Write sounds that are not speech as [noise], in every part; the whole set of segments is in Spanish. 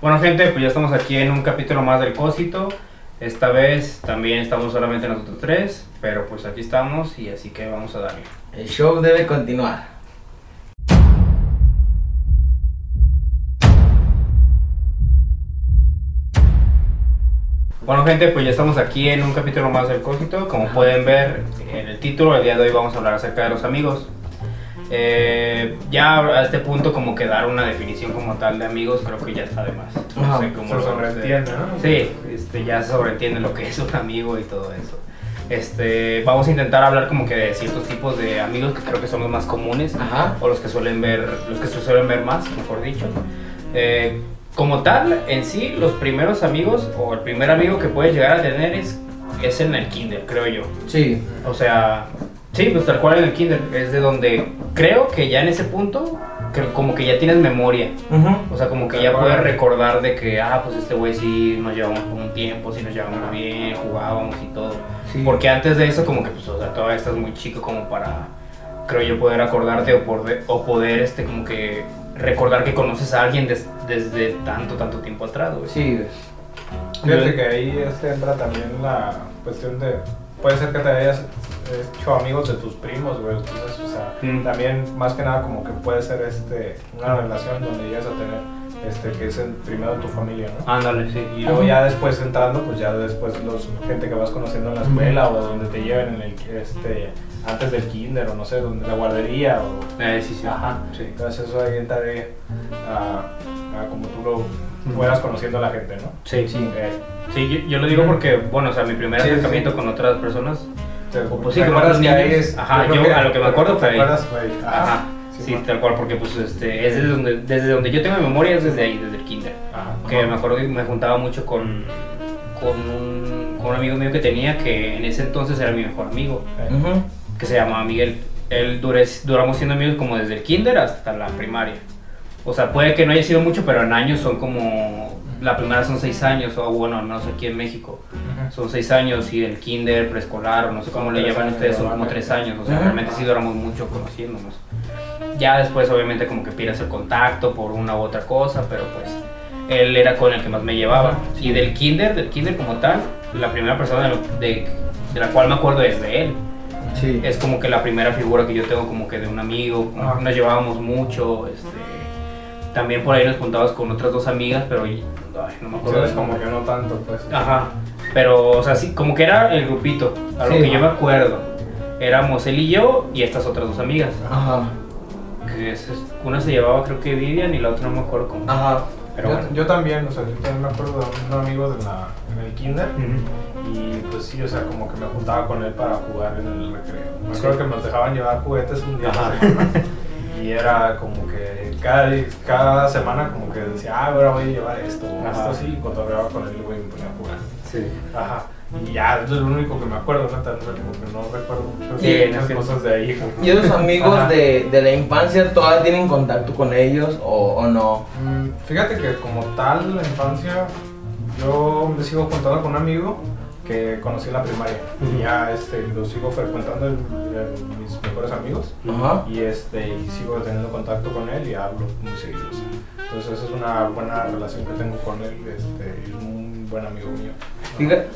Bueno, gente, pues ya estamos aquí en un capítulo más del Cósito. Esta vez también estamos solamente nosotros tres, pero pues aquí estamos y así que vamos a darle. El show debe continuar. Bueno, gente, pues ya estamos aquí en un capítulo más del Cósito. Como pueden ver en el título, el día de hoy vamos a hablar acerca de los amigos. Eh, ya a este punto como que dar una definición como tal de amigos creo que ya está de más. No Ajá, sé cómo se lo- sobreentiende, ¿no? Sí, este, ya se sobreentiende lo que es un amigo y todo eso. Este, vamos a intentar hablar como que de ciertos tipos de amigos que creo que son los más comunes Ajá. o los que suelen ver, los que se suelen ver más, mejor dicho. Eh, como tal, en sí, los primeros amigos o el primer amigo que puedes llegar a tener es, es en el kinder, creo yo. Sí. O sea, sí, pues tal cual en el kinder. Es de donde creo que ya en ese punto, que como que ya tienes memoria. O sea, como que ya puedes recordar de que, ah, pues este güey sí nos llevamos por un tiempo, sí nos llevamos bien, jugábamos y todo. Sí. Porque antes de eso, como que, pues, o sea, todavía estás muy chico como para, creo yo, poder acordarte o poder, o poder este, como que recordar que conoces a alguien des- desde tanto, tanto tiempo atrás, güey. Sí. Fíjate que ahí este, entra también la cuestión de. Puede ser que te hayas hecho amigos de tus primos, güey. Entonces, o sea, Mm. también más que nada como que puede ser este, una relación donde llegas a tener este, que es el primero de tu familia, ¿no? Ándale, sí. Y luego ya después entrando, pues ya después los gente que vas conociendo en la escuela o donde te lleven en el, este, antes del kinder o no sé, donde la guardería o... Eh, sí, sí. Ajá. Sí. Entonces eso ahí entra de, a, a como tú lo fueras conociendo a la gente, ¿no? Sí, Sí. Eh, Sí, yo, yo lo digo porque, bueno, o sea, mi primer Sí, acercamiento sí. con otras personas, te- O pues sí, ¿te como ahí niños. Ajá, yo a lo que me acuerdo fue ¿Te ahí. acuerdas, güey? ajá, sí, tal cual, porque pues este, es desde donde, desde donde yo tengo memoria es desde ahí, desde el kinder. Ajá. Que me acuerdo que me juntaba mucho con, con, un, con un amigo mío que tenía que en ese entonces era mi mejor amigo, Eh, que se llamaba Miguel. Él duré, duramos siendo amigos como desde el kinder hasta la primaria. O sea, puede que no haya sido mucho, pero en años son como... La primera son seis años, o bueno, al menos aquí en México. Son seis años y el kinder, preescolar, o no sé cómo le llaman ustedes, son como tres años. O sea, Ajá. realmente sí duramos mucho conociéndonos. Ya después, obviamente, como que pierdes el contacto por una u otra cosa, pero pues él era con el que más me llevaba. Y del kinder, del kinder como tal, la primera persona de, lo- de- de la cual me acuerdo es de él. Sí. Es como que la primera figura que yo tengo como que de un amigo, nos llevábamos mucho, este... También por ahí nos juntabas con otras dos amigas, pero ay, no me acuerdo. De como que no tanto, pues. Ajá, pero, o sea, sí, como que era el grupito, a lo Sí. que yo me acuerdo. Éramos él y yo y estas otras dos amigas. Ajá. Que es- una se llevaba, creo que Vivian, y la otra no me acuerdo cómo. Ajá. Pero yo, bueno. yo también, o sea, yo también me acuerdo de un amigo de la, en el kinder y pues sí, o sea, como que me juntaba con él para jugar en el recreo. Me Sí. acuerdo que nos dejaban llevar juguetes un día a Ajá. la [laughs] semana y era como que cada, cada semana como que decía, ah, ahora voy a llevar esto, Ajá. esto sí, y cotorreaba con él y güey, me ponía a jugar. Sí. Ajá. Y ya, eso es lo único que me acuerdo, neta, o sea, como que no recuerdo mucho- Sí, muchas no sé. cosas de ahí. ¿Y esos [laughs] amigos de, de la infancia todavía tienen contacto con ellos o, o no? Mm, Fíjate que como tal la infancia yo me sigo contando con un amigo que conocí en la primaria Ujú. y ya este, lo sigo frecuentando en, en mis mejores amigos Ajá. y, este, y sigo teniendo contacto con él y hablo muy seguido. Entonces esa es una buena relación que tengo con él, este, es un buen amigo mío. Fíjate,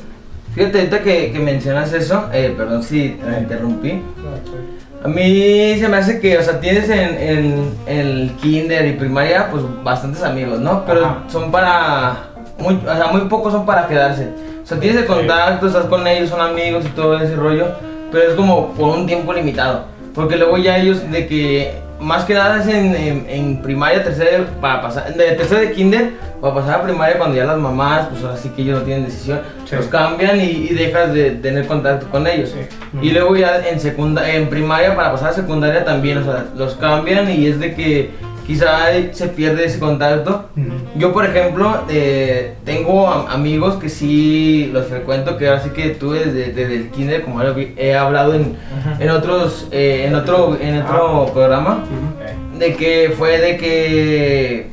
fíjate ahorita que, que mencionas eso, eh, perdón si te interrumpí. No, sí. A mí se me hace que, o sea, tienes en, en el kinder y primaria, pues bastantes amigos, ¿no? Pero Ajá. son para, muy, o sea, muy pocos son para quedarse. O sea, tienes el contacto, estás con ellos, son amigos y todo ese rollo, pero es como por un tiempo limitado. Porque luego ya ellos de que, más que nada es en, en, en primaria, tercera, para pasar, de tercera de kinder, para pasar a primaria cuando ya las mamás, pues ahora sí que ellos no tienen decisión, Sí. los cambian y, y dejas de tener contacto con ellos. Sí. Y luego ya en secunda, en primaria para pasar a secundaria también, o sea, los cambian y es de que quizá se pierde ese contacto. Yo, por ejemplo, eh, tengo am- amigos que sí los frecuento, que ahora sí que tuve desde, desde el kinder, como he hablado en, en otros, eh, en otro, en otro programa, Eh, de que fue de que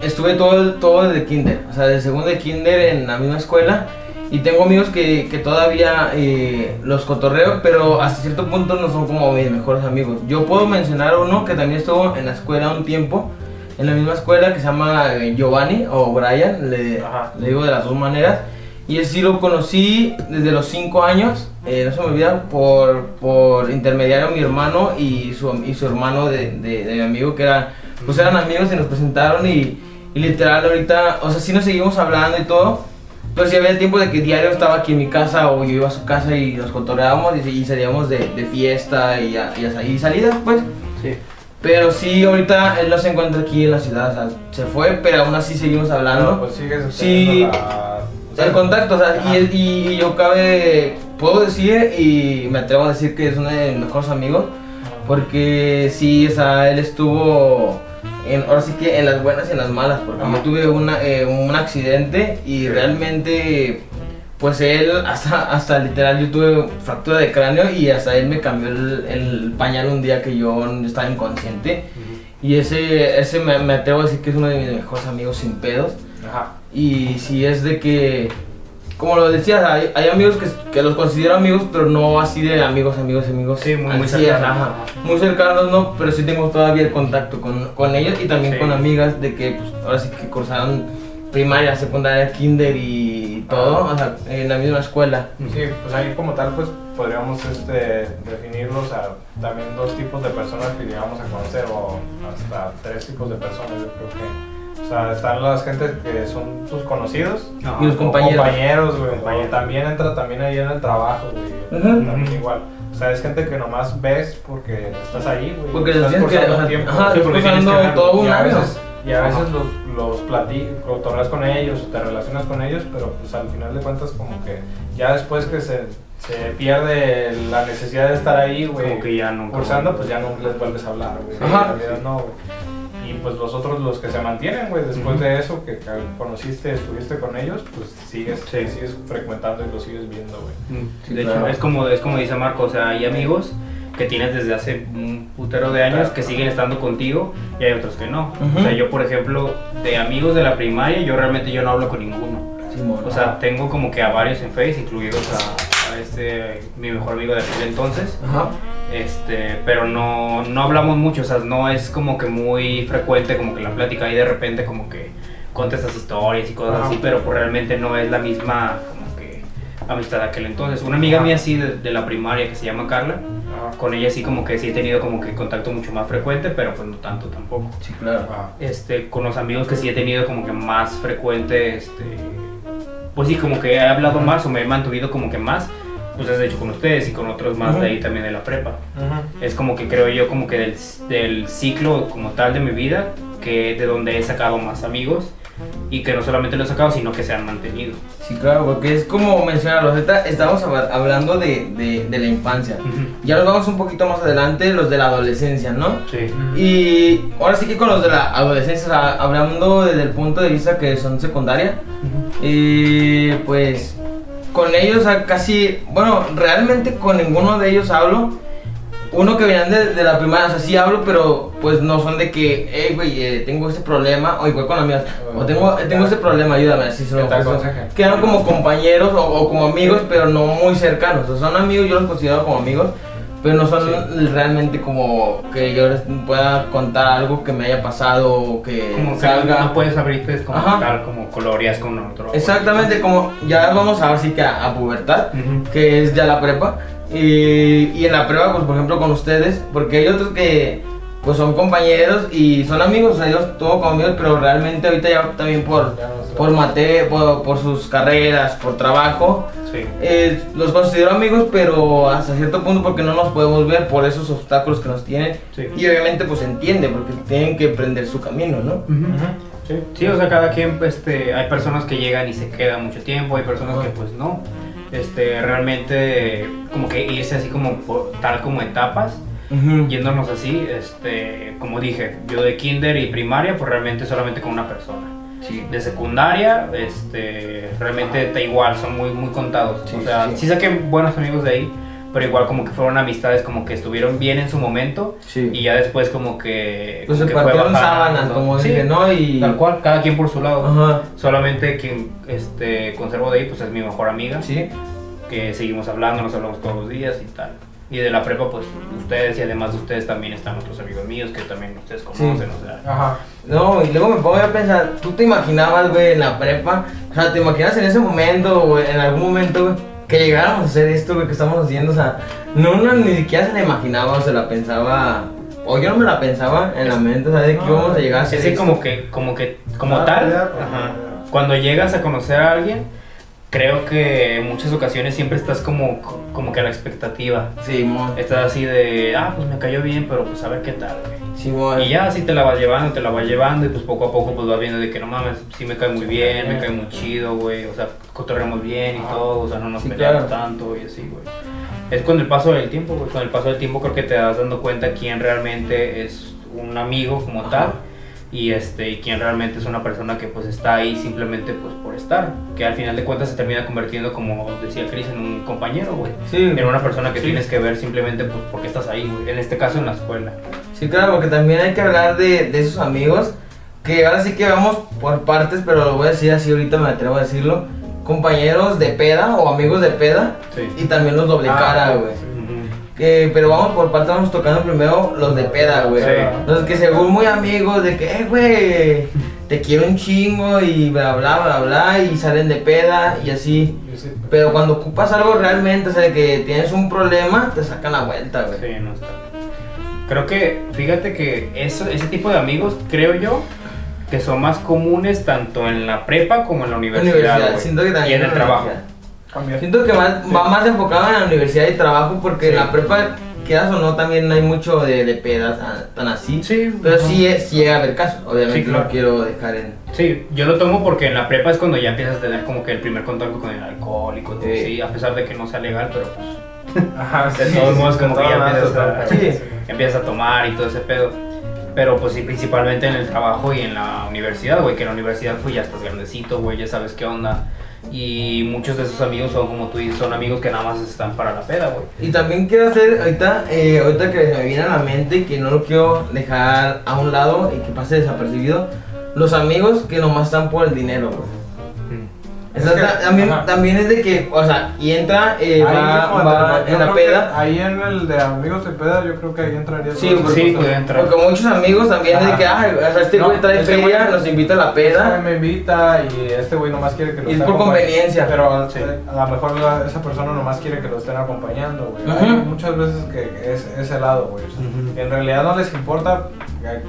estuve todo, todo desde kinder, o sea, de segundo de kinder en la misma escuela. Y tengo amigos que, que todavía eh, los cotorreo, pero hasta cierto punto no son como mis mejores amigos. Yo puedo mencionar uno que también estuvo en la escuela un tiempo, en la misma escuela que se llama eh, Giovanni o Brian, le, digo de las dos maneras. Y él sí lo conocí desde los 5 años, eh, no se me olvida, por, por intermediario mi hermano y su, y su hermano de, de, de mi amigo, que eran, pues eran amigos y nos presentaron y, y literal ahorita, o sea, sí nos seguimos hablando y todo, pero sí había tiempo de que diario estaba aquí en mi casa o yo iba a su casa y nos cotorreábamos y, y salíamos de, de fiesta y, a- y, a- y salidas, pues. Sí. Pero sí, ahorita él no se encuentra aquí en la ciudad, o sea, se fue, pero aún así seguimos hablando. Pero, pues sigues Sí. teniendo la- O sea, el contacto, o sea, él- y yo cabe, puedo decir y me atrevo a decir que es uno de mis mejores amigos, porque sí, o sea, él estuvo, en, ahora sí que en las buenas y en las malas, porque Ajá. yo tuve una, eh, un accidente y realmente, pues él, hasta, hasta literal, yo tuve fractura de cráneo y hasta él me cambió el, el pañal un día que yo estaba inconsciente. Y ese, ese me, me atrevo a decir que es uno de mis mejores amigos sin pedos. Ajá. Y si es de que, como lo decías, hay, hay amigos que, que los considero amigos, pero no así de amigos, amigos, amigos. Sí, muy- muy cercanos, ajá. Muy cercanos, no, pero sí tengo todavía el contacto con, con ellos y también Sí. con amigas de que, pues, ahora sí que cursaron primaria, secundaria, kinder y todo, o sea, en la misma escuela. Sí, pues ahí como tal, pues podríamos este, definirlos a también dos tipos de personas que llegamos a conocer, o hasta tres tipos de personas, yo creo que. O sea, están las gentes que son tus conocidos, Ajá. Y los compañeros. compañeros, güey. Compañeros. o También entra también ahí en el trabajo, güey. También igual. O sea, es gente que nomás ves porque estás ahí, güey. Porque estás tienes que, cursando o sea, tiempo. ajá, Sí, porque tienes que todo un y a año. veces, y a veces Ajá. los, los platicas, con ellos, o te relacionas con ellos, pero pues al final de cuentas como que ya después que se, se pierde la necesidad de estar ahí, güey, Como que ya nunca. cursando, pues ya no les vuelves a hablar, güey. Ajá. En realidad no, güey. Y pues los otros, los que se mantienen, güey, después Ujú. de eso, que que conociste, estuviste con ellos, pues sigues, Sí. sigues frecuentando y los sigues viendo, güey. Mm, Sí, de claro. hecho, es como, es como dice Marco, o sea, hay amigos que tienes desde hace un putero de años que siguen estando contigo y hay otros que no. Ujú. O sea, yo por ejemplo, de amigos de la primaria, yo realmente yo no hablo con ninguno. Simón. O sea, tengo como que a varios en Face, incluidos a, a este, mi mejor amigo de aquel entonces. Ajá. Este, pero no, no hablamos mucho, o sea, no es como que muy frecuente como que la plática y de repente como que contestas historias y cosas Ajá. así, pero pues realmente no es la misma como que amistad de aquel entonces. Una amiga Ajá. mía así de, de la primaria que se llama Carla, Ajá. con ella sí como que sí he tenido como que contacto mucho más frecuente, pero pues no tanto tampoco. Sí, claro. Ajá. Este, con los amigos que sí he tenido como que más frecuente, este, pues sí, como que he hablado más o me he mantenido como que más, pues es de hecho con ustedes y con otros más Ujú. de ahí también de la prepa Ujú. es como que creo yo como que del, del ciclo como tal de mi vida que de donde he sacado más amigos y que no solamente lo he sacado sino que se han mantenido Sí, claro, porque es como mencionar, ahorita estamos hab- hablando de, de, de la infancia. Ya nos vamos un poquito más adelante, los de la adolescencia, ¿no? sí Y ahora sí que con los de la adolescencia, hablando desde el punto de vista que son secundaria, y pues con ellos casi, bueno, realmente con ninguno de ellos hablo. Uno que venían de, de la primaria, o sea, sí hablo, pero pues no son de que, hey, güey, eh, tengo este problema, o igual con amigas, o tengo, eh, tengo este problema, ayúdame, así se lo. Quedaron como compañeros o, o como amigos, pero no muy cercanos. O sea, son amigos, yo los considero como amigos, pero no son realmente como que yo les pueda contar algo que me haya pasado o que como que salga. no puedes abrirte como Ajá. tal como colorías con otro Exactamente, como ya vamos a ver sí que a, a pubertad, que es ya la prepa. Y, y en la prepa, pues por ejemplo con ustedes, porque hay otros que pues son compañeros y son amigos, o sea, ellos todos como amigos, pero realmente ahorita ya también por, Ya no se- por mate, por, por sus carreras, por trabajo, sí eh, los considero amigos, pero hasta cierto punto porque no nos podemos ver por esos obstáculos que nos tienen. Sí. Y obviamente pues entiende, porque tienen que emprender su camino, ¿no? Sí. Sí, o sea, cada quien, este, hay personas que llegan y se quedan mucho tiempo, hay personas que pues no. Este, realmente, como que irse así como por, tal como etapas, Ujú. yéndonos así, este, como dije, yo de kinder y primaria, pues realmente solamente con una persona. Sí. De secundaria, este, realmente está igual, son muy, muy contados. Sí, o sea, sí. sí. saqué buenos amigos de ahí, pero igual como que fueron amistades como que estuvieron bien en su momento Sí. y ya después como que... Pues como se que partieron sábanas, ¿no? como Sí, dije, ¿no? Y... Tal cual, cada quien por su lado. Ajá. Solamente quien este, conservo de ahí pues es mi mejor amiga, Sí. que seguimos hablando, nos hablamos todos los días y tal. Y de la prepa, pues ustedes y además de ustedes también están otros amigos míos que también ustedes conocen, o sea. Ajá. No, y luego me pongo a pensar, ¿tú te imaginabas, güey, en la prepa? O sea, ¿te imaginas en ese momento, o en algún momento, güey, que llegáramos a hacer esto, güey, que estamos haciendo? O sea, no, uno ni siquiera se la imaginaba o se la pensaba, o yo no me la pensaba en la mente, o sea, de que No, íbamos a llegar a hacer Es que esto. como que, como que, como Ah, tal, ya, pues, ajá, cuando llegas a conocer a alguien, creo que en muchas ocasiones siempre estás como, como que a la expectativa. Simón, Estás así de, ah, pues me cayó bien, pero pues a ver qué tal, güey. Simón. Y ya así te la vas llevando, te la vas llevando y pues poco a poco pues vas viendo de que no mames, sí me cae muy bien, me cae muy chido, güey, o sea, cotorreamos bien y Ah. todo, o sea, no nos Sí, peleamos claro. tanto y así, güey. Es con el paso del tiempo, güey, con el paso del tiempo creo que te das dando cuenta quién realmente es un amigo como Ajá. tal y este y quién realmente es una persona que pues está ahí simplemente pues por estar, que al final de cuentas se termina convirtiendo como decía Chris en un compañero, güey. Sí, En una persona que Sí. tienes que ver simplemente pues porque estás ahí, güey. En este caso en la escuela. Sí, claro, porque también hay que hablar de, de esos amigos que ahora sí que vamos por partes, pero lo voy a decir así ahorita, me atrevo a decirlo. Compañeros de peda o amigos de peda Sí. y también los doble Ah, cara, güey. Que, pero vamos por partes, vamos tocando primero los de peda, güey. Sí. Los que según muy amigos de que, eh, güey, te quiero un chingo y bla, bla, bla, bla, y salen de peda y así. Pero cuando ocupas algo realmente, o sea, de que tienes un problema, te sacan la vuelta, güey. Sí, no está. Creo que, fíjate que eso, ese tipo de amigos, creo yo, que son más comunes tanto en la prepa como en la universidad. Universidad, siento que y también en el trabajo. universidad. Cambiar. Siento que más, va más enfocado en la universidad y trabajo porque en Sí. la prepa, quieras o no, también hay mucho de, de pedas tan así. Sí, Pero sí, es- sí llega a haber casos, obviamente Sí, claro. no quiero dejar en... Sí, yo lo tomo porque en la prepa es cuando ya empiezas a tener como que el primer contacto con el alcohol y cosas Sí. así, a pesar de que no sea legal, pero pues Ajá, de sí, todos sí, modos como que ya empiezas a. Sí. empiezas a tomar y todo ese pedo. Pero pues sí, principalmente en el trabajo y en la universidad, güey, que en la universidad pues ya estás grandecito, güey, ya sabes qué onda. Y muchos de esos amigos son como tú dices, son amigos que nada más están para la peda, güey. Y también quiero hacer, ahorita, eh, ahorita que me viene a la mente que no lo quiero dejar a un lado y que pase desapercibido, los amigos que nomás están por el dinero, güey. Es que- ta- también, ajá. también es de que, o sea, y entra, eh, va, va en la peda. Ahí en el de amigos de peda, yo creo que ahí entraría. Sí, esas Sí, puede entrar. Porque muchos amigos también es de Ajá. que, ah, o sea, este No, güey trae este feria, güey- nos invita a la Este güey peda. me invita y este güey nomás quiere que lo Y es por conveniencia. Pero Sí. eh, a lo mejor la- esa persona nomás quiere que lo estén acompañando, güey. Ujú. Hay muchas veces que es ese lado, güey. O sea, Ujú. En realidad no les importa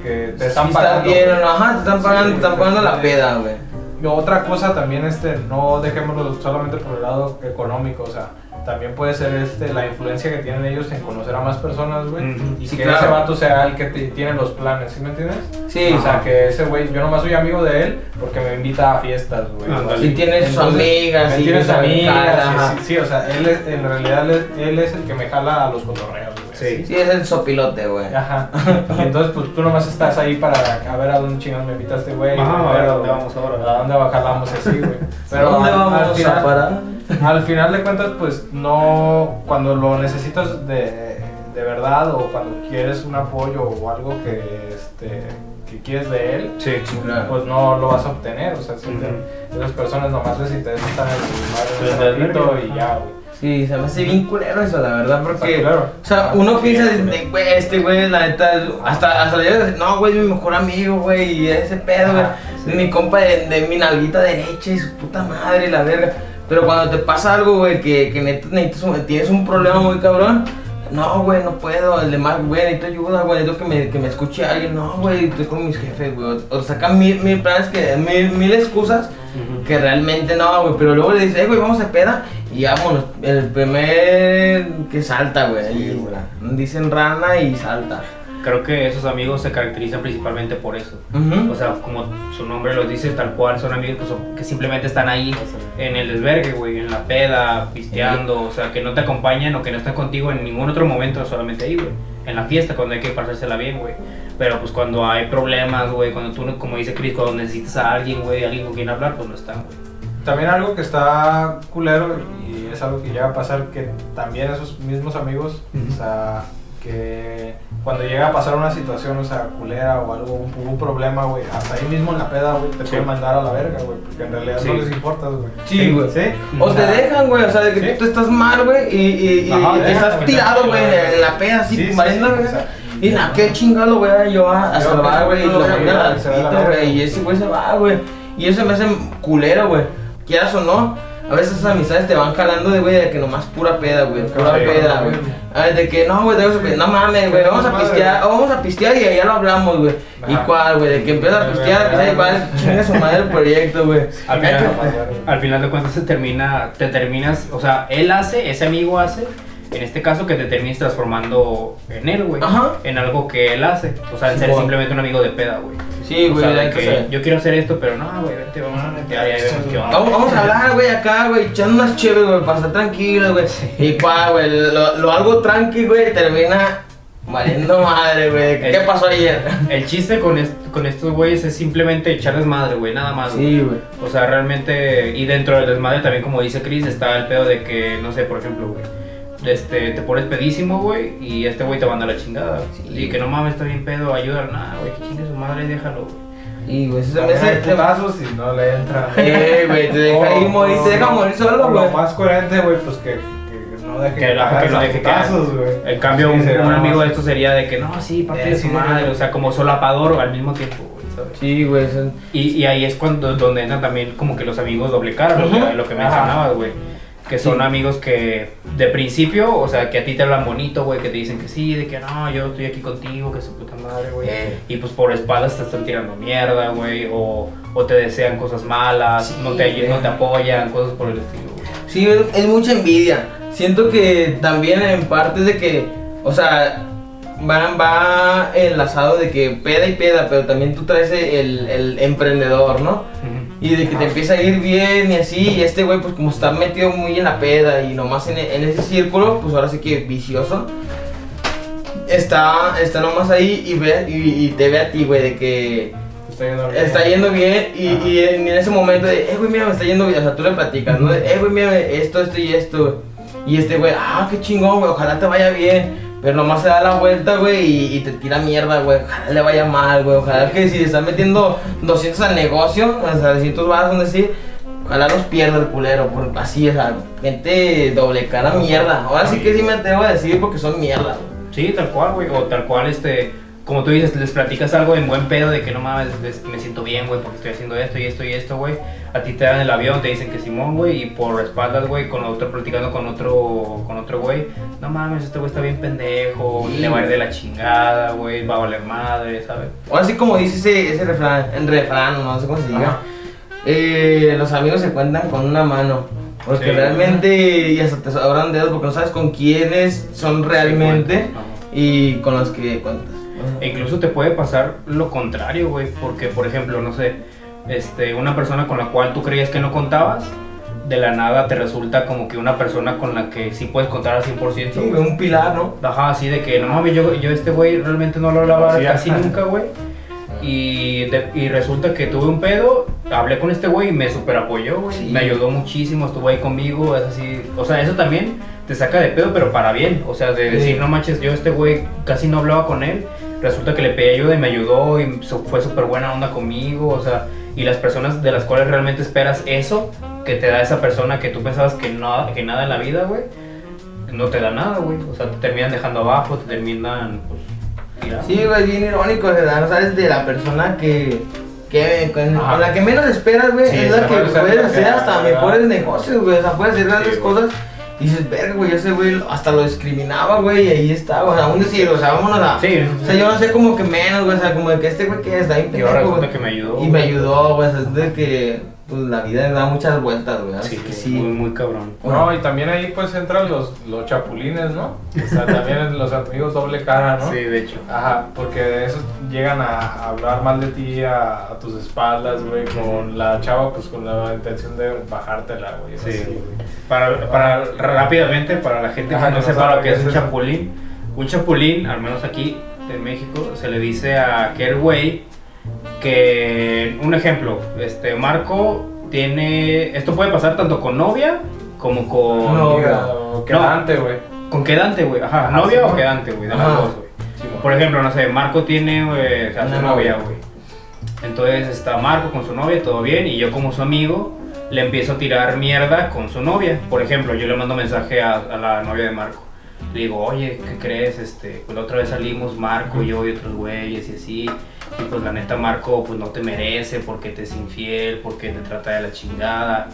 que- te están Si pagando. estás bien o güey. no, ajá, te están pagando, Sí, te están pagando la sí. peda, güey. Y otra cosa también, este, no dejémoslo solamente por el lado económico, o sea, también puede ser este, la influencia que tienen ellos en conocer a más personas, güey, y Sí, que claro. ese vato sea el que te- tiene los planes, ¿sí me entiendes? Sí, O sea, que ese güey, yo nomás soy amigo de él porque me invita a fiestas, güey. Si tienes sus amigas, y tiene sus amigas, sí, ajá. sí, o sea, él es, en realidad él, él es el que me jala a los cotorreos. Sí. Sí, es el sopilote, güey. Ajá. Y entonces, pues tú nomás estás ahí para a ver a dónde chingados me invita este güey. Ajá, a ver a dónde vamos ahora. A dónde jalamos así, güey. [laughs] ¿A dónde al- vamos al final, a parar? al final de cuentas, pues no, cuando lo necesitas de, de verdad o cuando quieres un apoyo o algo que, este, que quieres de él, Sí, claro. pues no lo vas a obtener. O sea, si te- Ujú. esas personas nomás les interesa estar en su Les madre da un ratito nervio. y ya, güey. Sí, se me hace bien culero eso, la verdad, porque... Culero. O sea, Ah, uno piensa, de, güey, este güey, la neta, hasta, hasta le no, güey, es mi mejor amigo, güey, y ese pedo, güey, es mi compa de, de mi nalguita derecha y su puta madre, la verga. Pero cuando te pasa algo, güey, que, que neta necesitas un- tienes un problema muy cabrón, no, güey, no puedo, el demás, güey, necesito ayuda, güey, necesito que me, que me escuche alguien, no, güey, estoy con mis jefes, güey, o, sacan mil, mil planes, que, mil, mil excusas que realmente no, güey, pero luego le dices, eh, güey, vamos a peda y vámonos, el primer que salta, güey, Sí, dicen rana y salta. Creo que esos amigos se caracterizan principalmente por eso. Ujú. O sea, como su nombre lo dice, tal cual, son amigos que, son- que simplemente están ahí en el desvergue, güey, en la peda, pisteando, o sea, que no te acompañan o que no están contigo en ningún otro momento, solamente ahí, güey. En la fiesta, cuando hay que pasársela bien, güey. Pero pues cuando hay problemas, güey, cuando tú, como dice Chris, cuando necesitas a alguien, güey, alguien con quien hablar, pues no están, güey. También algo que está culero es algo que llega a pasar que también esos mismos amigos, Ujú. o sea, que cuando llega a pasar una situación, o sea, culera o algo, un, un problema, güey, hasta ahí mismo en la peda, güey, te Sí. pueden mandar a la verga, güey, porque en realidad Sí. no les importa, güey. Sí, güey. ¿Sí? O te dejan, güey, o sea, de que Sí. tú estás mal, güey, y, y, y- Ajá, y dejan, estás tirado, güey, en la peda, así, Sí, sí, valiendo, güey. Y nada, qué chingado lo voy a yo a, salvar, güey, y lo mandan al la güey, y ese güey se va, güey. Y eso me hace culero, güey. Quieras o no, a veces esas amistades te van jalando de, güey, de que nomás pura peda, güey, pura Sí, peda, güey. Ah, De que no, güey, no mames, güey, vamos a pistear, vamos a pistear y ya lo hablamos, güey. ¿Y cuál, güey? De que empieza a pistear, a pistear y vale, chinga su madre el proyecto, güey. [laughs] Al final, pasar. al final de cuentas se termina, te terminas, o sea, él hace, ese amigo hace, en este caso que te termines transformando en él, güey. Ajá. En algo que él hace. O sea, en ser simplemente un amigo de peda, güey. Sí, O güey, sea, que yo quiero hacer esto, pero no, güey, vente, vamos a meter ahí vemos qué onda. Vamos, vamos a hablar, güey, acá, güey, echando unas chéveres, güey, para estar tranquilo, güey. Y cuál, güey, lo, lo algo tranqui, güey, termina valiendo madre, güey. ¿Qué El- pasó ayer? El chiste con, est- con estos güeyes es simplemente echar desmadre, güey, nada más. Sí, güey. O sea, realmente, y dentro del desmadre también, como dice Chris, está el pedo de que, no sé, por ejemplo, güey, este, te pones pedísimo, güey, y este güey te manda la chingada. Sí. Y que no mames, está bien pedo, ayuda, nada, güey, que chingue su madre, déjalo, güey. Y, güey, eso se También hace... putazos y no le entra. [laughs] Eh, güey, te deja ahí morir, te deja morir solo, güey. Lo más coherente, güey, pues que, que no deje Que, la- que lo a deje caer. güey. En cambio, Sí, un, amigo de esto sería de que, no, sí, parte Eh, de su madre, o sea, como solapador al mismo tiempo, güey, ¿sabes? Sí, güey, Y, y ahí es cuando donde entran también como que los amigos doble cara, lo, que- lo que mencionabas, güey. Que son Sí. amigos que de principio, o sea, que a ti te hablan bonito, güey, que te dicen que sí, de que no, yo estoy aquí contigo, que su puta madre, güey. Eh. Y pues por espaldas te están tirando mierda, güey, o, o te desean cosas malas, Sí, no, te, no te apoyan, cosas por el estilo. Sí, es, es mucha envidia. Siento que también en parte de que, o sea, va, va enlazado de que peda y peda, pero también tú traes el, el emprendedor, ¿no? Y de que te empieza a ir bien y así, y este güey pues como está metido muy en la peda y nomás en, en ese círculo, pues ahora sí que vicioso, está, está nomás ahí y, ve, y, y te ve a ti, güey, de que Está yendo bien. está yendo bien y, en ese momento de, eh, güey, mira, me está yendo bien, o sea, tú le platicas, ¿no? De, eh, güey, mira, esto, esto y esto. Y este güey, ah, qué chingón, güey, ojalá te vaya bien. Pero nomás se da la vuelta, güey, y, te tira mierda, güey. Ojalá le vaya mal, güey. Ojalá que si le están metiendo 200 al negocio, o sea, 200 baros, donde sí, ojalá los pierda el culero. Por, así, o sea, gente doble cara mierda. Ahora sí que sí me atrevo a decir porque son mierda, güey. Sí, tal cual, güey. O tal cual, este, como tú dices, les platicas algo en buen pedo de que no mames, es- me siento bien, güey, porque estoy haciendo esto y esto y esto, güey. A ti te dan el avión, te dicen que Simón, güey, y por espaldas, güey, con otro, platicando con otro, con otro güey. No mames, este güey está bien pendejo, Sí, le va a ir de la chingada, güey, va a valer madre, ¿sabes? Ahora sí como dice ese, ese refrán, en refrán, no sé cómo se diga. Eh, los amigos se cuentan con una mano. Porque Sí. realmente y hasta te sobran dedos porque no sabes con quiénes son realmente y con los que cuentas. E incluso te puede pasar lo contrario, güey, porque por ejemplo, no sé, este, una persona con la cual tú creías que no contabas, de la nada te resulta como que una persona con la que sí puedes contar al 100%. Sí, un pilar, ¿no? Ajá, así de que no mames, yo, yo este güey realmente no lo hablaba Sí, casi ajá. nunca, güey. Y, de- y resulta que tuve un pedo, hablé con este güey y me super apoyó, güey. Sí. Me ayudó muchísimo, estuvo ahí conmigo, es así. O sea, eso también te saca de pedo, pero para bien. O sea, de Sí. decir, no manches, yo este güey casi no hablaba con él. Resulta que le pedí ayuda y me ayudó y fue súper buena onda conmigo. O sea, y las personas de las cuales realmente esperas eso, que te da esa persona que tú pensabas que, no, que nada en la vida, güey, no te da nada, güey. O sea, te terminan dejando abajo, te terminan, pues, tirando. Sí, güey, es bien irónico, sabes de la persona que, que con, la que menos esperas, güey, Sí, es la que puedes hacer hasta mejores negocios, güey, o sea, puedes hacer grandes Sí, cosas. Y dices, verga, güey, ese güey hasta lo discriminaba, güey, y ahí está, o sea, aún decir, o sea, vámonos a... Sí, O sea, yo no sé como que menos, güey, o sea, como de que este güey que está bien Y ahora que me ayudó. Y me ayudó, güey, o sea, es de que pues, la vida da muchas vueltas, güey, así Sí, que sí. Muy, muy cabrón. No, y también ahí pues entran los, los chapulines, ¿no? O sea, también los amigos doble cara, ¿no? Sí, de hecho. Ajá, porque de eso llegan a, a hablar mal de ti a, a tus espaldas, güey, con la chava, pues con la intención de bajártela, güey. Sí. así, güey. Para, para rápidamente, para la gente Ajá, que no sepa lo que es un chapulín, un chapulín, al menos aquí en México, se le dice a aquel güey que, un ejemplo, este Marco tiene, esto puede pasar tanto con novia como con... No. Diga, o quedante, güey. Con quedante, güey. Ajá, Ajá, novia sí, o ¿no? quedante, güey, de las dos, güey. Sí. Por ejemplo, no sé, Marco tiene eh, o sea, Una su novia. novia, güey. Entonces está Marco con su novia, todo bien, y yo como su amigo le empiezo a tirar mierda con su novia. Por ejemplo, yo le mando mensaje a, a la novia de Marco. Le digo, oye, ¿qué crees? Este, pues la otra vez salimos Marco, yo y otros güeyes y así. Y pues la neta Marco pues no te merece porque te es infiel, porque te trata de la chingada.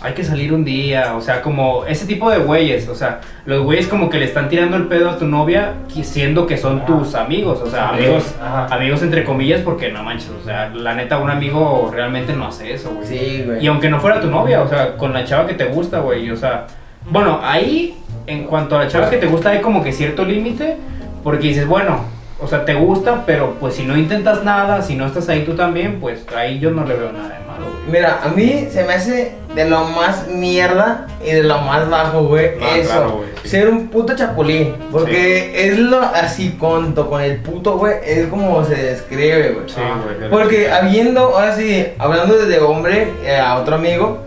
Hay que salir un día, o sea, como ese tipo de güeyes, o sea, los güeyes como que le están tirando el pedo a tu novia siendo que son tus amigos, o sea, amigos, ajá. amigos entre comillas porque no manches, o sea, la neta un amigo realmente no hace eso, güey. Sí, güey. Y aunque no fuera tu novia, o sea, con la chava que te gusta, güey, o sea, bueno, ahí, en cuanto a la chava que te gusta, hay como que cierto límite, porque dices, bueno, o sea, te gusta, pero pues si no intentas nada, si no estás ahí tú también, pues ahí yo no le veo nada de malo, güey. Mira, a mí se me hace de lo más mierda y de lo más bajo, güey. Ah, eso. claro, güey, sí. Ser un puto chapulín. Porque es lo así conto con el puto, güey. Es como se describe, güey. Sí, güey. Porque habiendo, ahora sí, hablando de hombre eh, a otro amigo,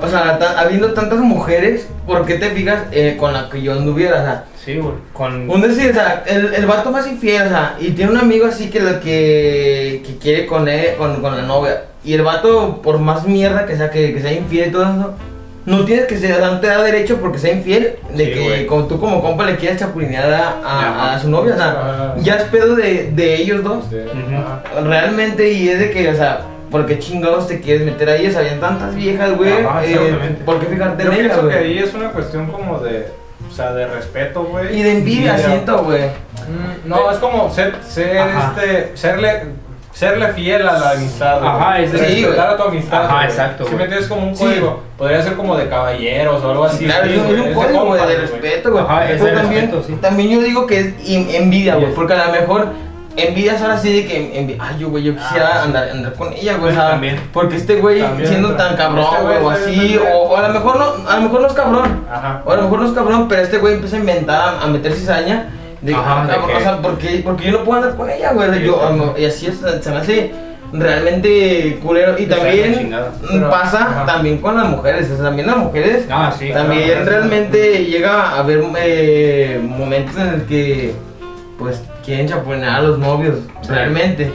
o sea, habiendo tantas mujeres, ¿por qué te fijas eh, con la que yo anduviera? O sea, Sí, güey, con... un decir, o sea, el, el vato más infiel, o sea, y tiene un amigo así que lo que, que quiere con él, con, con la novia. Y el vato, por más mierda que sea, que, que sea infiel y todo eso, no tienes que ser, o sea, no te da derecho porque sea infiel de Sí, que como tú como compa le quieras chapulinear a, a- su novia, o sea, Ajá. ya es pedo de, de ellos dos. Realmente, y es de que, o sea, ¿por qué chingados te quieres meter ahí? O sea, habían tantas viejas, güey. Eh. ¿Por qué fijarte Yo en ellas, que ahí es una cuestión como de, o sea, de respeto, güey. Y de envidia, siento, güey. Mm, No, es como ser, ser Ajá. este, serle, serle fiel a la amistad. güey. Ajá, es de- respetar a tu amistad. Ajá, exacto, Si me entiendes como un Sí. código, podría ser como de caballeros o algo así. claro, sí, es un- código, güey, de respeto, güey. Ajá, es de también, respeto, sí. también yo digo que es envidia, güey. Yes. Porque a lo mejor envidia es ahora sí de que, envi- ay, yo, güey, yo quisiera Ah, sí. andar, andar con ella, güey. Pues también. porque este güey También siendo tan cabrón, Este güey, güey o así, o, o a lo mejor no, a lo mejor no es cabrón. Ajá. O a lo mejor no es cabrón, pero este güey empieza a inventar, a, meter cizaña. De, Ajá, de cabrón, que- o sea, porque, porque yo no puedo andar con ella, güey. Sí, yo, y así es, se me hace realmente culero. Y también mm, Pero- pasa ajá. también con las mujeres. O sea, también las mujeres Ah, sí. también claro. realmente llega a haber eh, momentos en el que pues quieren chapulinear a los novios, Sí. realmente.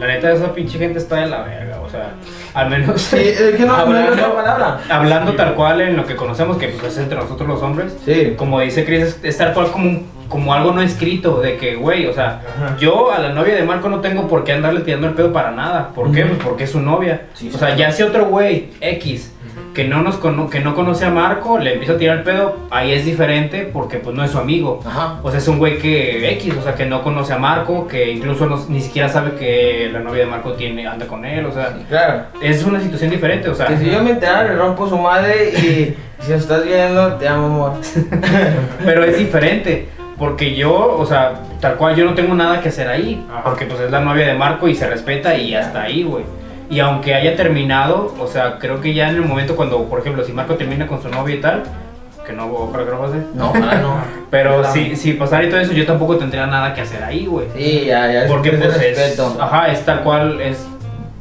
La neta, esa pinche gente está de la verga, o sea, al menos... Sí, es que no, no hablando, otra palabra. hablando Sí. tal cual en lo que conocemos, que pues es entre nosotros los hombres, Sí. como dice Chris, es, es tal cual como, un- como algo no escrito, de que, güey, o sea, Ajá. yo a la novia de Marco no tengo por qué andarle tirando el pedo para nada. ¿Por qué? Pues porque es su novia. Sí, o sea, ya si otro güey X que no nos cono- que no conoce a Marco le empieza a tirar el pedo, ahí es diferente porque pues no es su amigo. Ajá. O sea, es un güey que X, o sea, que no conoce a Marco, que incluso no- ni siquiera sabe que la novia de Marco tiene anda con él, o sea, Claro. es una situación diferente, o sea, Que si yo me enterara, le rompo su madre y [laughs] si lo estás viendo, te amo, amor. [laughs] pero es diferente. Porque yo, o sea, tal cual yo no tengo nada que hacer ahí. Ajá. Porque pues es la novia de Marco y se respeta y hasta ahí, güey. Y aunque haya terminado, o sea, creo que ya en el momento cuando, por ejemplo, si Marco termina con su novia y tal, que no, ojalá que no pase. No, ojalá no. [laughs] Pero si, si pasara y todo eso, yo tampoco tendría nada que hacer ahí, güey. Sí, ya, ya. es Porque de pues es, ajá, es tal cual, es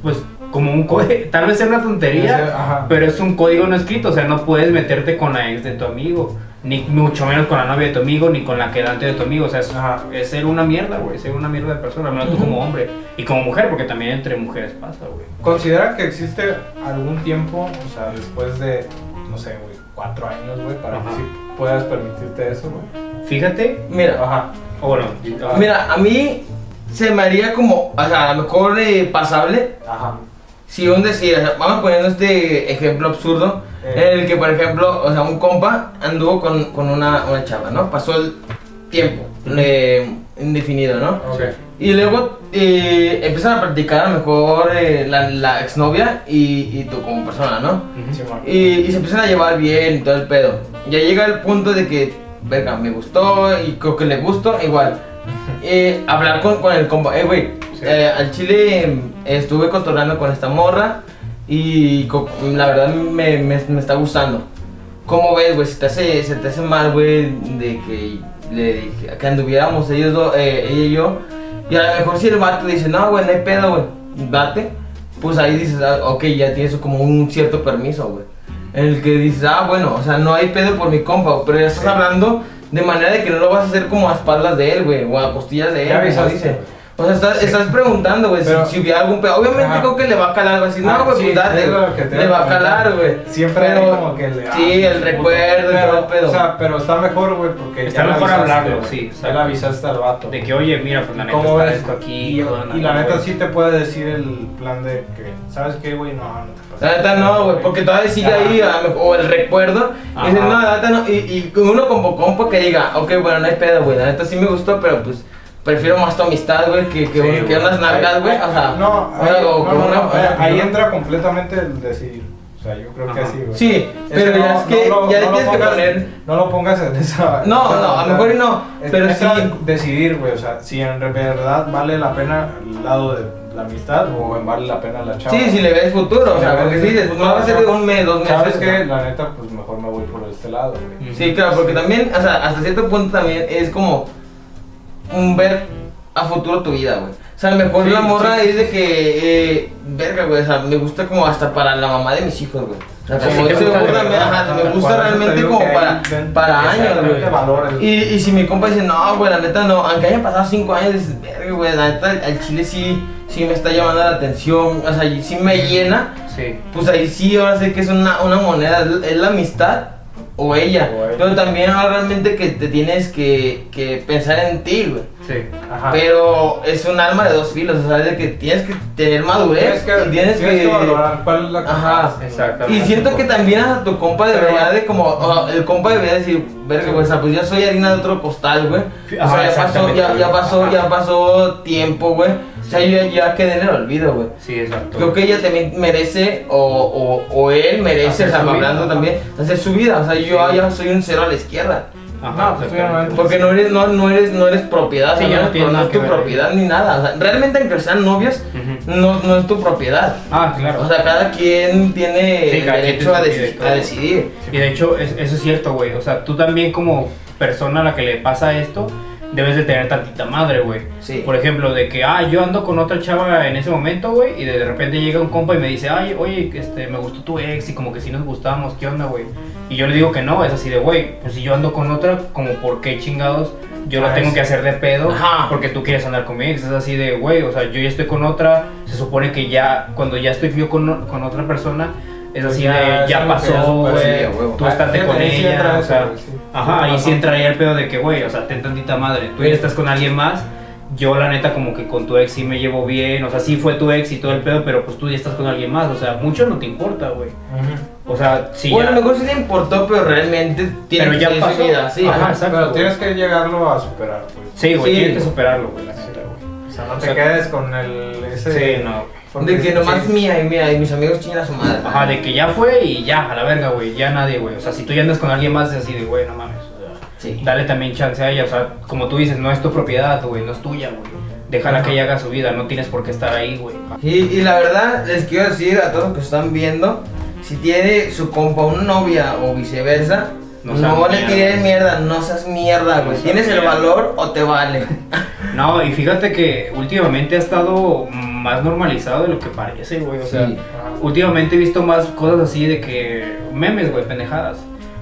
pues como un código, [laughs] tal vez sea una tontería, Ajá. pero es un código no escrito, o sea, no puedes meterte con la ex de tu amigo, ni mucho menos con la novia de tu amigo, ni con la quedante de tu amigo, o sea, es, Ajá. es ser una mierda, güey, ser una mierda de persona, al menos tú como hombre, y como mujer, porque también entre mujeres pasa, güey. ¿Considera que existe algún tiempo, o sea, después de, no sé, güey, cuatro años, güey, para Ajá. que sí puedas permitirte eso, güey? Fíjate, Mira, Ajá. o bueno, ah, mira, a mí se me haría como, o sea, a lo mejor eh, pasable. Ajá. Si un decir, vamos poniendo este ejemplo absurdo. En el que, por ejemplo, o sea, un compa anduvo con, con una, una chava, ¿no? Pasó el tiempo eh, indefinido, ¿no? Ok. Y luego eh, empiezan a practicar a lo mejor eh, la, la exnovia y, y tú como persona, ¿no? Y, y se empiezan a llevar bien y todo el pedo. Ya llega el punto de que, verga, me gustó y creo que le gustó, igual. [laughs] Eh, hablar con, con el compa, eh, güey, Sí. eh, al chile eh, estuve cotorreando con esta morra y la verdad me, me, me está gustando. ¿Cómo ves, güey? Si te hace, se te hace mal, güey, de que, le, que anduviéramos ellos dos, eh, ella y yo. Y a lo mejor si el vato dice, no, güey, no hay pedo, güey, date. Pues ahí dices, ah, ok, ya tienes como un cierto permiso, güey. En el que dices, ah, bueno, o sea, no hay pedo por mi compa, pero ya estás hablando de manera de que no lo vas a hacer como a espaldas de él, güey, o a costillas de él, como dice. Güey. O sea, estás, estás preguntando, güey, si, Pero- si hubiera algún pedo. Obviamente Ajá. creo que le va a calar, va a decir, Ah, no, güey, sí, pues date, es lo güey. que te Le va a calar, güey. Siempre hay Pero- como que le. Sí, el recuerdo y todo el pedo. O sea, pero está mejor, güey, porque. Está ya mejor avisaste, hablarlo, güey. sí, Ya le avisaste al vato. De que, oye, mira, pues la neta ¿Cómo está ves? esto aquí. Y, y la neta güey. sí te puede decir el plan de que, ¿sabes qué, güey? No, no te pases. La neta no, güey, porque todavía sigue ahí, o el recuerdo. Y dices, Ajá. no, la neta no. Y, y uno como compa que diga, ok, bueno, no hay pedo, güey, la neta sí me gustó, pero pues prefiero más tu amistad, güey, que, que, Sí, un- que unas nalgas, güey. O sea, no, ahí, no, no, una- no, una- ahí ¿no? entra completamente el decidir. O sea, yo creo que Ajá. así, güey. Sí, Es pero que ya es que lo- ya tienes que pongas- poner. No lo pongas en esa. No, esa- no, a lo mejor no, es- pero sí. decidir, güey. O sea, si en verdad vale la pena el lado de la amistad o vale la pena la chava. Sí, si le ves futuro, o sea, porque si dices, no va a ser de un mes, dos meses. ¿Sabes sea. La neta, pues mejor me voy por este lado, güey. Sí, claro, porque también, o sea, hasta cierto punto también es como un ver a futuro tu vida, güey. O sea, a lo mejor Sí, la morra sí, es de que, eh, verga, güey, o sea, me gusta como hasta para la mamá de mis hijos, güey. O sea, Sí, como gusta burla, me- ajá, gusta te realmente como para, para años, güey. Y, y si mi compa dice, no, güey, la neta no, aunque hayan pasado cinco años, dices, verga, güey, la neta, al chile sí, sí me está llamando la atención, o sea, y sí me llena, Sí. pues ahí sí, ahora sé que es una, una moneda, es la amistad o ella. O ella. Pero también ahora realmente que te tienes que, que pensar en ti, güey. Sí. Ajá. Pero es un alma de dos filos, o sea, de que tienes que tener madurez tienes que, y tienes, que... valorar cuál es la Ajá. Exactamente. Y siento que también a tu compa debería de como, o el compa debería decir, verga, güey, o sea, pues ya soy harina de otro costal, güey. O Ajá, sea, ya pasó, ya, ya pasó, Ajá. ya pasó tiempo, güey. O sea, yo ya, quedé en el olvido, güey. Sí, exacto. Creo que ella también merece, o, o, o él merece, Hacer o sea, hablando también, hacer su vida. O sea, yo Sí. ya soy un cero a la izquierda. Ajá, No, pues. Porque no eres, no, no eres, no eres propiedad, Sí, o sea, no, no es- no tu ver. propiedad ni nada. O sea, realmente aunque sean novios, Ujú. no, no es tu propiedad. Ah, claro. O sea, cada quien tiene Sí, cada quien derecho a, deci- a decidir. Y de hecho, es- eso es cierto, güey. O sea, tú también como persona a la que le pasa esto, debes de tener tantita madre, güey. Sí. Por ejemplo, de que, ah, yo ando con otra chava en ese momento, güey, y de repente llega un compa y me dice, ay, oye, este, me gustó tu ex y como que si nos gustamos, ¿qué onda, güey? Y yo le digo que no, es así de, güey, pues si yo ando con otra, como, ¿por qué chingados? Yo lo Ah, tengo que hacer de pedo Ajá. porque tú quieres andar con mi ex. Es así de, güey, o sea, yo ya estoy con otra, se supone que ya, cuando ya estoy yo con, con otra persona, es Pues así ya, de, ya pasó, güey, sí, tú estate con sí ella, o sea, sí. Ajá, ahí sí entraría el pedo de que, güey, o sea, ten tantita madre, tú ya estás con alguien más, yo la neta como que con tu ex sí me llevo bien, o sea, sí fue tu ex y todo el pedo, pero pues tú ya estás con alguien más, o sea, mucho no te importa, güey. O sea, sí bueno, a ya- lo mejor sí le importó, pero realmente tiene Pero que ya su pasó. vida. Sí, Ajá, ajá. exacto. Pero güey. tienes que llegarlo a superar, pues. Sí, güey, Sí. tienes que superarlo, güey, la neta, güey. O sea, no O te quedes con el. Ese, Sí, no. Porque De que nomás sí. mía y mía y mis amigos chingan a su madre. Ajá, de que ya fue y ya, a la verga, güey, ya nadie, güey. O sea, si tú ya andas con alguien más, es así de, güey, no mames. o sea, Sí. Dale también chance a ella, o sea, como tú dices, no es tu propiedad, güey, no es tuya, güey. Déjala Ajá. que ella haga su vida, no tienes por qué estar ahí, güey. Y, y la verdad, les quiero decir a todos los que están viendo, si tiene su compa una novia o viceversa, No no, seas le mierda. tires mierda, no seas mierda, No güey. seas ¿Tienes el valor o te vale? [laughs] No, y fíjate que últimamente ha estado más normalizado de lo que parece, güey. O sea, Sí. Últimamente he visto más cosas así de que memes, güey, pendejadas.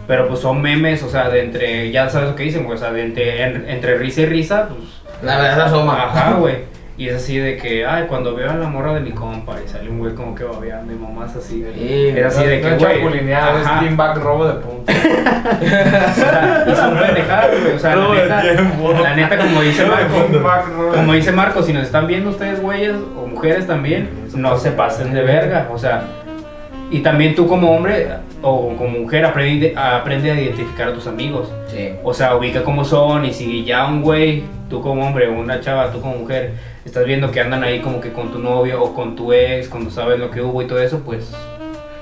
Pero pues son memes, o sea, de entre, ya sabes lo que dicen, güey, o sea, de entre, en- entre risa y risa, pues La verdad asoma. Ajá, güey. [laughs] Y es así de que, ay, cuando veo a la morra de mi compa y sale un güey como que babeando y mamás así. Sí, Era así de No que, es güey. chapulinear, es ajá. team back robo de punta. [laughs] O sea, y son pendejadas, güey. O sea, la neta, la neta, como dice Marco, como dice Marco, si nos están viendo ustedes, güeyes, mujeres también, no se pasen de verga. O sea, y también tú como hombre o como mujer aprende, aprende a identificar a tus amigos. Sí. O sea, ubica cómo son y si ya un güey, tú como hombre o una chava, tú como mujer, estás viendo que andan ahí como que con tu novio o con tu ex, cuando sabes lo que hubo y todo eso, pues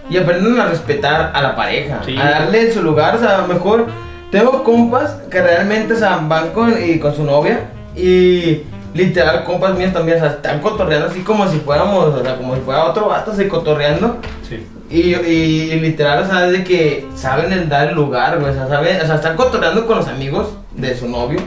Y aprendan a respetar a la pareja, Sí. a darle su lugar, o sea, a lo mejor tengo compas que realmente o sea, van con, y con su novia y literal compas míos también, o sea, están cotorreando así como si fuéramos, o sea, como si fuera otro vato, así cotorreando. sí. Y, y, y literal, o sea, es de que saben el dar el lugar, güey. O sea, saben, o sea, están cotorreando con los amigos de su novio.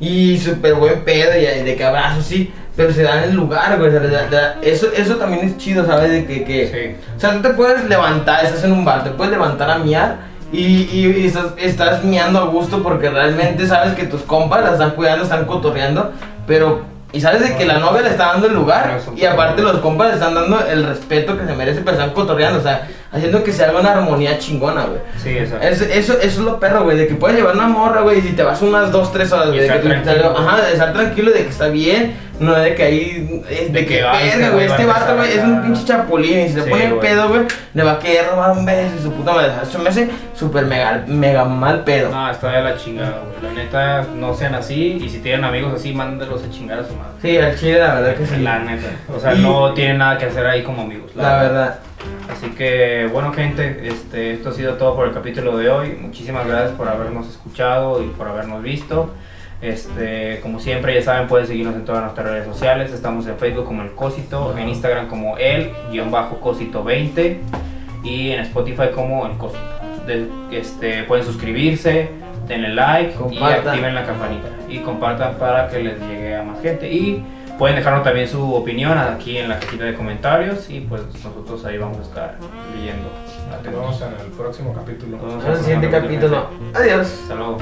Y súper buen pedo, y de que abrazos, sí. Pero se dan el lugar, güey. o sea, da- da- eso, eso también es chido, ¿sabes? De que, que Sí. o sea, tú te puedes levantar, estás en un bar, te puedes levantar a miar Y, y, y estás, estás miando a gusto porque realmente sabes que tus compas la están cuidando, están cotorreando, pero... Y sabes de que la novia le está dando el lugar y aparte los compas le están dando el respeto que se merece, pero están cotorreando, o sea, haciendo que se haga una armonía chingona, güey. Sí, exacto. Es- eso, eso es lo perro, güey, de que puedes llevar una morra, güey, y si te vas unas dos, tres horas, güey, de que tranquilo. ajá, de estar tranquilo, de que está bien, no de que ahí, es de, De que, verga, güey, este vato, güey, es un pinche chapulín, y si se Sí, pone güey. pedo, güey, le va a querer robar un beso y su puta madre, eso me hace súper mega, mega mal pedo. No, está de la chingada, güey. La neta, no sean así. Y si tienen amigos así, mándenlos a chingar a su madre. Sí, al chile, la verdad que sí, La neta. O sea, Y- no tienen nada que hacer ahí como amigos. la verdad. Así que, bueno, gente, este, esto ha sido todo por el capítulo de hoy. Muchísimas gracias por habernos escuchado y por habernos visto. Este, como siempre, ya saben, pueden seguirnos en todas nuestras redes sociales. Estamos en Facebook como El Cosito, en Instagram como El-Cosito20 y en Spotify como El Cosito. De- este, pueden suscribirse, denle like y activen la campanita. Y compartan para que les llegue a más gente. Y pueden dejarnos también su opinión aquí en la cajita de comentarios. Y pues nosotros ahí vamos a estar leyendo. Nos vemos en el próximo capítulo. Nos vemos En el siguiente capítulo. Adiós. Hasta luego.